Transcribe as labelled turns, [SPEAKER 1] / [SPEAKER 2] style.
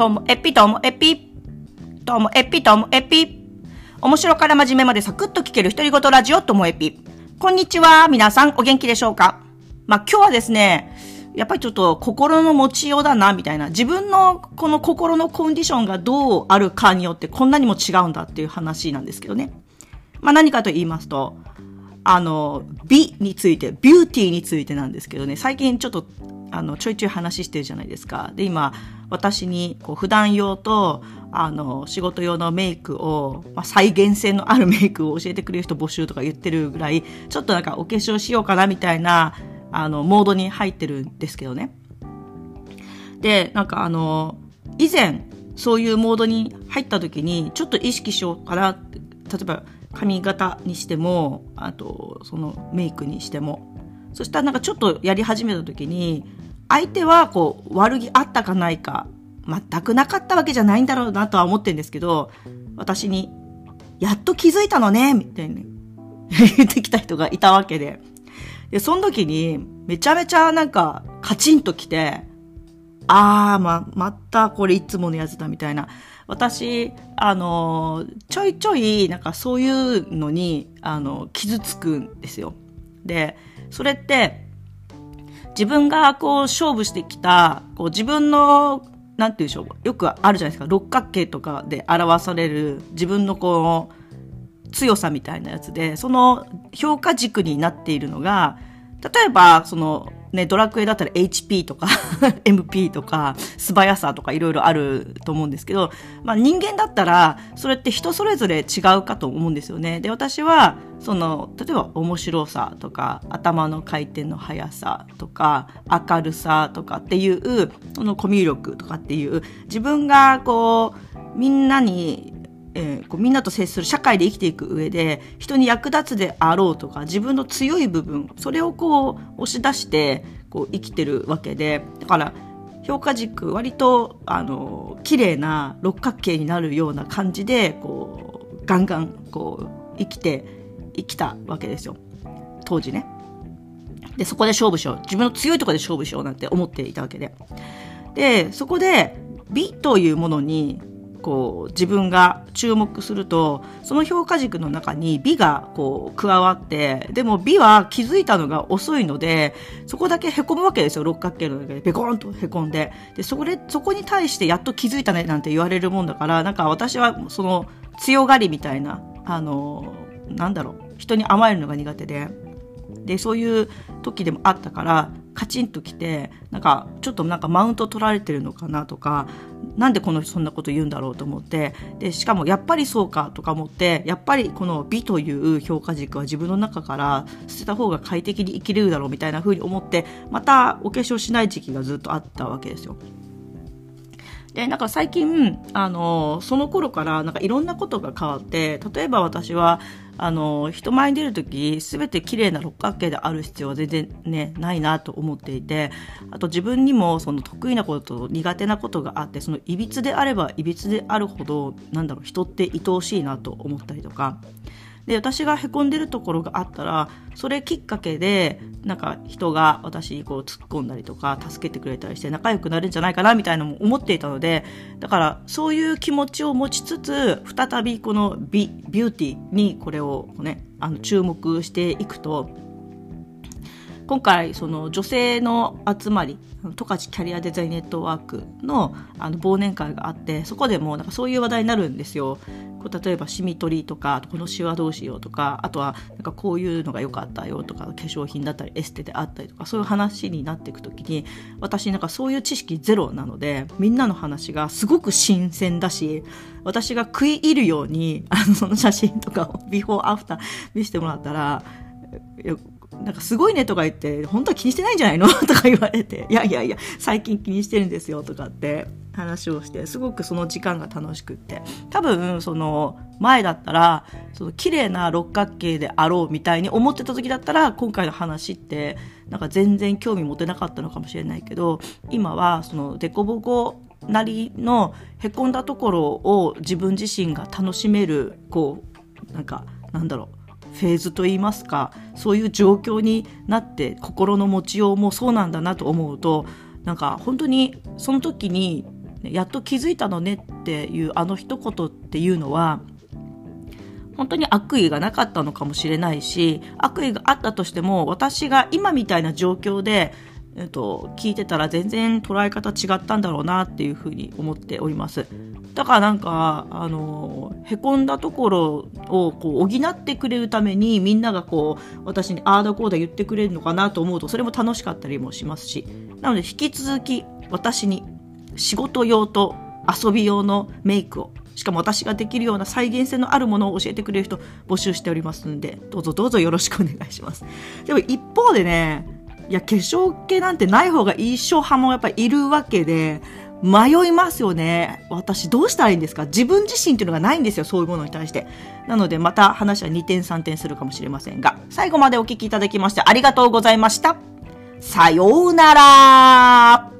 [SPEAKER 1] ともエピともエピ。ともエピともエピ。面白から真面目までサクッと聞ける独り言ラジオともエピ。こんにちは。皆さんお元気でしょうか？まあ、今日はですね、やっぱりちょっと心の持ちようだな、みたいな。自分のこの心のコンディションがどうあるかによってこんなにも違うんだっていう話なんですけどね。まあ、何かと言いますと、あの、美について、ビューティーについてなんですけどね、最近ちょっと、あの、ちょいちょい話してるじゃないですか。で、今、私に、こう、普段用と、あの、仕事用のメイクを、まあ、再現性のあるメイクを教えてくれる人募集とか言ってるぐらい、ちょっとなんかお化粧しようかなみたいな、あの、モードに入ってるんですけどね。で、なんかあの、以前、そういうモードに入った時に、ちょっと意識しようかな。例えば、髪型にしても、あと、そのメイクにしても。そしたらなんかちょっとやり始めた時に、相手はこう、悪気あったかないか、全くなかったわけじゃないんだろうなとは思ってるんですけど、私に、やっと気づいたのね、みたいに 言ってきた人がいたわけで。で、その時に、めちゃめちゃなんか、カチンときて、あー、ま、またこれいつものやつだみたいな。私、あの、ちょいちょい、なんかそういうのに、あの、傷つくんですよ。で、それって、自分がこう勝負してきた、こう自分の、なんていうでしょう、よくあるじゃないですか、六角形とかで表される自分のこう、強さみたいなやつで、その評価軸になっているのが、例えば、その、ね、ドラクエだったら HP とか MP とか素早さとかいろいろあると思うんですけど、まあ人間だったらそれって人それぞれ違うかと思うんですよね。で、私はその、例えば面白さとか頭の回転の速さとか明るさとかっていう、そのコミュ力とかっていう自分がこうみんなにえー、こうみんなと接する社会で生きていく上で人に役立つであろうとか自分の強い部分それをこう押し出してこう生きてるわけでだから評価軸割とあの綺麗な六角形になるような感じでこうガンガンこう生きて生きたわけですよ当時ね。でそこで勝負しよう自分の強いところで勝負しようなんて思っていたわけで。でそこで美というものにこう自分が注目するとその評価軸の中に美がこう加わってでも美は気づいたのが遅いのでそこだけへこむわけですよ。六角形の中で。ペコンとへこんで。でそこでそこに対してやっと気づいたねなんて言われるもんだからなんか私はその強がりみたいなあのなんだろう。人に甘えるのが苦手で。でそういう時でもあったからカチンときてなんかちょっとなんかマウント取られてるのかなとかなんでこの人そんなこと言うんだろうと思ってでしかもやっぱりそうかとか思ってやっぱりこの美という評価軸は自分の中から捨てた方が快適に生きれるだろうみたいな風に思ってまたお化粧しない時期がずっとあったわけですよ。で、なんか最近、あの、その頃からなんかいろんなことが変わって、例えば私は、あの、人前に出るとき、すべて綺麗な六角形である必要は全然ね、ないなと思っていて、あと自分にもその得意なことと苦手なことがあって、そのいびつであればいびつであるほど、なんだろう、人って愛おしいなと思ったりとか、で私がへこんでるところがあったらそれきっかけでなんか人が私にこう突っ込んだりとか助けてくれたりして仲良くなるんじゃないかなみたいなのも思っていたのでだからそういう気持ちを持ちつつ再びこの美ビューティーにこれをねあの注目していくと今回その女性の集まり十勝キャリアデザインネットワークのあの忘年会があってそこでもなんかそういう話題になるんですよ。こう例えばシミ取りとかこのシワどうしようとかあとはなんかこういうのが良かったよとか化粧品だったりエステであったりとかそういう話になっていく時に私なんかそういう知識ゼロなのでみんなの話がすごく新鮮だし私が食い入るようにあのその写真とかをビフォーアフター見せてもらったらなんかすごいねとか言って、本当は気にしてないんじゃないの？とか言われて、いやいやいや、最近気にしてるんですよとかって話をして、すごくその時間が楽しくって。多分、その前だったら、その綺麗な六角形であろうみたいに思ってた時だったら、今回の話って、なんか全然興味持てなかったのかもしれないけど、今はそのデコボコなりのへこんだところを自分自身が楽しめる、こう、なんか、なんだろう、フェーズといいますかそういう状況になって心の持ちようもそうなんだなと思うとなんか本当にその時にやっと気づいたのねっていうあの一言っていうのは、本当に悪意がなかったのかもしれないし、悪意があったとしても、私が今みたいな状況で、えっと、聞いてたら全然捉え方違ったんだろうなっていうふうに思っております。だからなんか、あの、へこんだところをこう補ってくれるためにみんながこう、私にああだこうだ言ってくれるのかなと思うと、それも楽しかったりもしますし。なので引き続き私に仕事用と遊び用のメイクをしかも私ができるような再現性のあるものを教えてくれる人募集しておりますんで、どうぞどうぞよろしくお願いします。でも一方でね、いや、化粧系なんてない方がいい人派もやっぱいるわけで、迷いますよね。私どうしたらいいんですか？自分自身っていうのがないんですよ。そういうものに対して。なのでまた話は2点3点するかもしれませんが、最後までお聞きいただきましてありがとうございました。さようなら